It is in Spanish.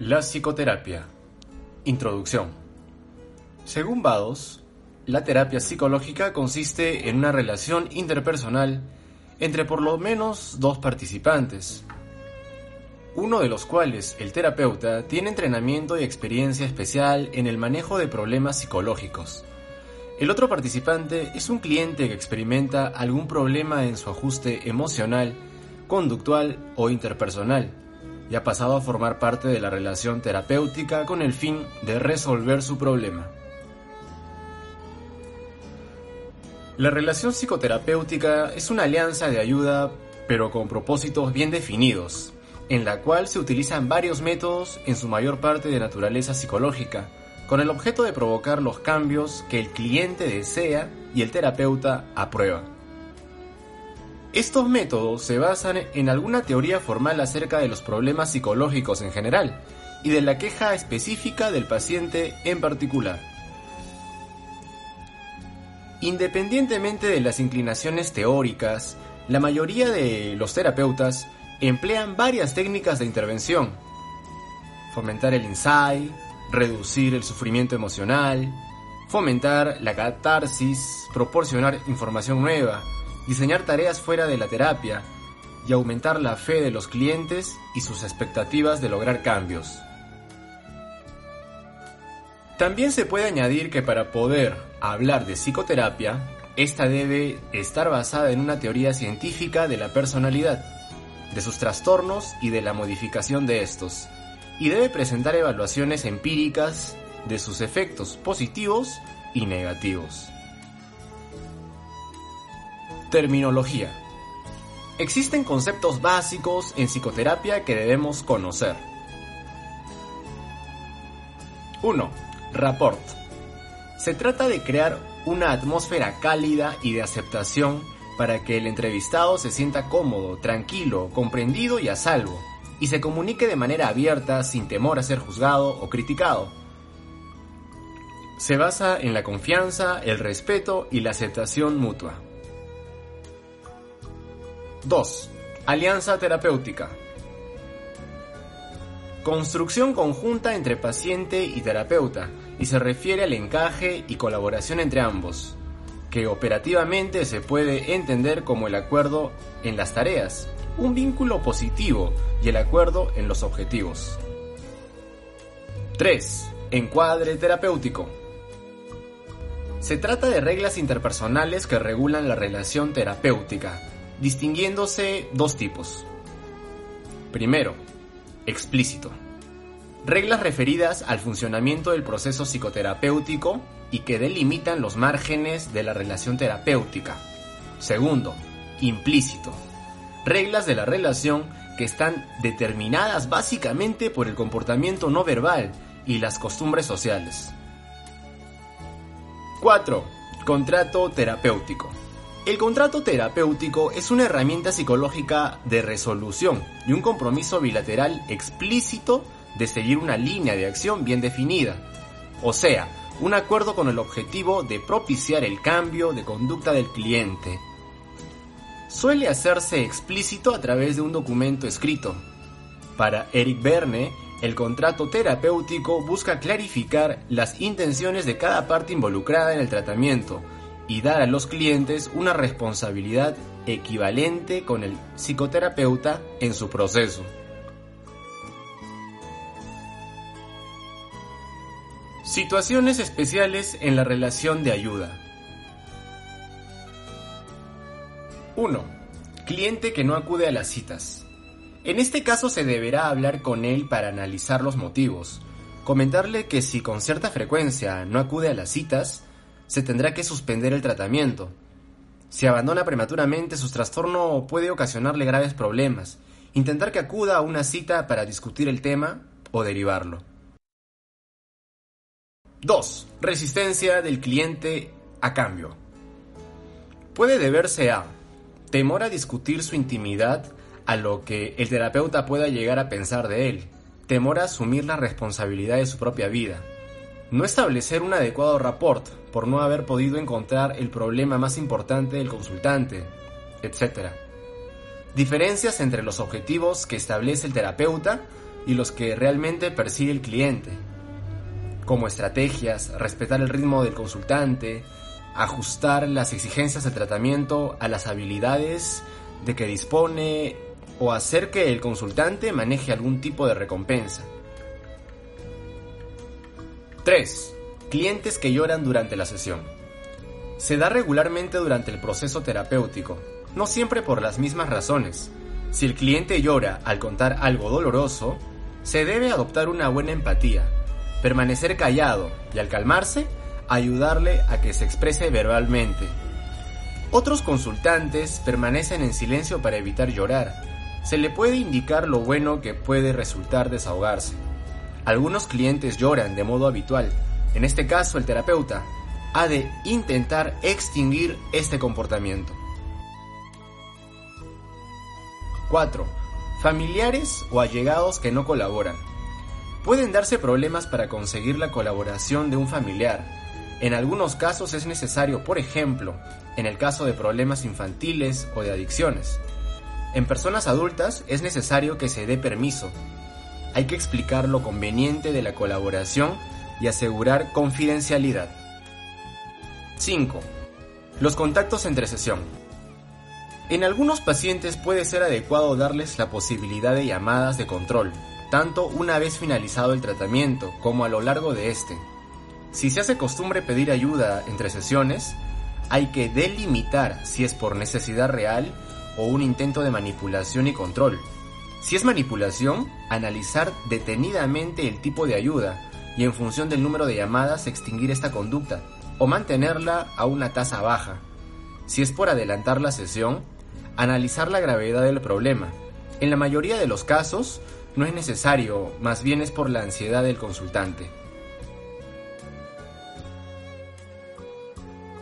La psicoterapia. Introducción. Según Bados, la terapia psicológica consiste en una relación interpersonal entre por lo menos dos participantes, uno de los cuales, el terapeuta, tiene entrenamiento y experiencia especial en el manejo de problemas psicológicos. El otro participante es un cliente que experimenta algún problema en su ajuste emocional, conductual o interpersonal y ha pasado a formar parte de la relación terapéutica con el fin de resolver su problema. La relación psicoterapéutica es una alianza de ayuda pero con propósitos bien definidos, en la cual se utilizan varios métodos en su mayor parte de naturaleza psicológica, con el objeto de provocar los cambios que el cliente desea y el terapeuta aprueba. Estos métodos se basan en alguna teoría formal acerca de los problemas psicológicos en general y de la queja específica del paciente en particular. Independientemente de las inclinaciones teóricas, la mayoría de los terapeutas emplean varias técnicas de intervención. Fomentar el insight, reducir el sufrimiento emocional, fomentar la catarsis, proporcionar información nueva, diseñar tareas fuera de la terapia y aumentar la fe de los clientes y sus expectativas de lograr cambios. También se puede añadir que para poder hablar de psicoterapia, esta debe estar basada en una teoría científica de la personalidad, de sus trastornos y de la modificación de estos, y debe presentar evaluaciones empíricas de sus efectos positivos y negativos. Terminología. Existen conceptos básicos en psicoterapia que debemos conocer. 1. Rapport. Se trata de crear una atmósfera cálida y de aceptación para que el entrevistado se sienta cómodo, tranquilo, comprendido y a salvo, y se comunique de manera abierta sin temor a ser juzgado o criticado. Se basa en la confianza, el respeto y la aceptación mutua. 2. Alianza terapéutica. Construcción conjunta entre paciente y terapeuta y se refiere al encaje y colaboración entre ambos, que operativamente se puede entender como el acuerdo en las tareas, un vínculo positivo y el acuerdo en los objetivos. 3. Encuadre terapéutico. Se trata de reglas interpersonales que regulan la relación terapéutica, distinguiéndose dos tipos. Primero, explícito. Reglas referidas al funcionamiento del proceso psicoterapéutico y que delimitan los márgenes de la relación terapéutica. Segundo, implícito. Reglas de la relación que están determinadas básicamente por el comportamiento no verbal y las costumbres sociales. 4. Contrato terapéutico. El contrato terapéutico es una herramienta psicológica de resolución y un compromiso bilateral explícito de seguir una línea de acción bien definida, o sea, un acuerdo con el objetivo de propiciar el cambio de conducta del cliente. Suele hacerse explícito a través de un documento escrito. Para Eric Verne, el contrato terapéutico busca clarificar las intenciones de cada parte involucrada en el tratamiento, y dar a los clientes una responsabilidad equivalente con el psicoterapeuta en su proceso. Situaciones especiales en la relación de ayuda. 1. Cliente que no acude a las citas. En este caso se deberá hablar con él para analizar los motivos, comentarle que si con cierta frecuencia no acude a las citas, se tendrá que suspender el tratamiento. Si abandona prematuramente, su trastorno puede ocasionarle graves problemas. Intentar que acuda a una cita para discutir el tema o derivarlo. 2. Resistencia del cliente a cambio. Puede deberse a temor a discutir su intimidad a lo que el terapeuta pueda llegar a pensar de él, temor a asumir la responsabilidad de su propia vida, no establecer un adecuado rapport por no haber podido encontrar el problema más importante del consultante, etc. Diferencias entre los objetivos que establece el terapeuta y los que realmente persigue el cliente, como estrategias, respetar el ritmo del consultante, ajustar las exigencias del tratamiento a las habilidades de que dispone o hacer que el consultante maneje algún tipo de recompensa. 3. Clientes que lloran durante la sesión. Se da regularmente durante el proceso terapéutico, no siempre por las mismas razones. Si el cliente llora al contar algo doloroso, se debe adoptar una buena empatía, permanecer callado y al calmarse, ayudarle a que se exprese verbalmente. Otros consultantes permanecen en silencio para evitar llorar. Se le puede indicar lo bueno que puede resultar desahogarse. Algunos clientes lloran de modo habitual. En este caso, el terapeuta ha de intentar extinguir este comportamiento. 4. Familiares o allegados que no colaboran. Pueden darse problemas para conseguir la colaboración de un familiar. En algunos casos es necesario, por ejemplo, en el caso de problemas infantiles o de adicciones. En personas adultas es necesario que se dé permiso. Hay que explicar lo conveniente de la colaboración y asegurar confidencialidad. 5. Los contactos entre sesión. En algunos pacientes puede ser adecuado darles la posibilidad de llamadas de control, tanto una vez finalizado el tratamiento como a lo largo de este. Si se hace costumbre pedir ayuda entre sesiones, hay que delimitar si es por necesidad real o un intento de manipulación y control. Si es manipulación, analizar detenidamente el tipo de ayuda y en función del número de llamadas extinguir esta conducta o mantenerla a una tasa baja. Si es por adelantar la sesión, analizar la gravedad del problema. En la mayoría de los casos no es necesario, más bien es por la ansiedad del consultante.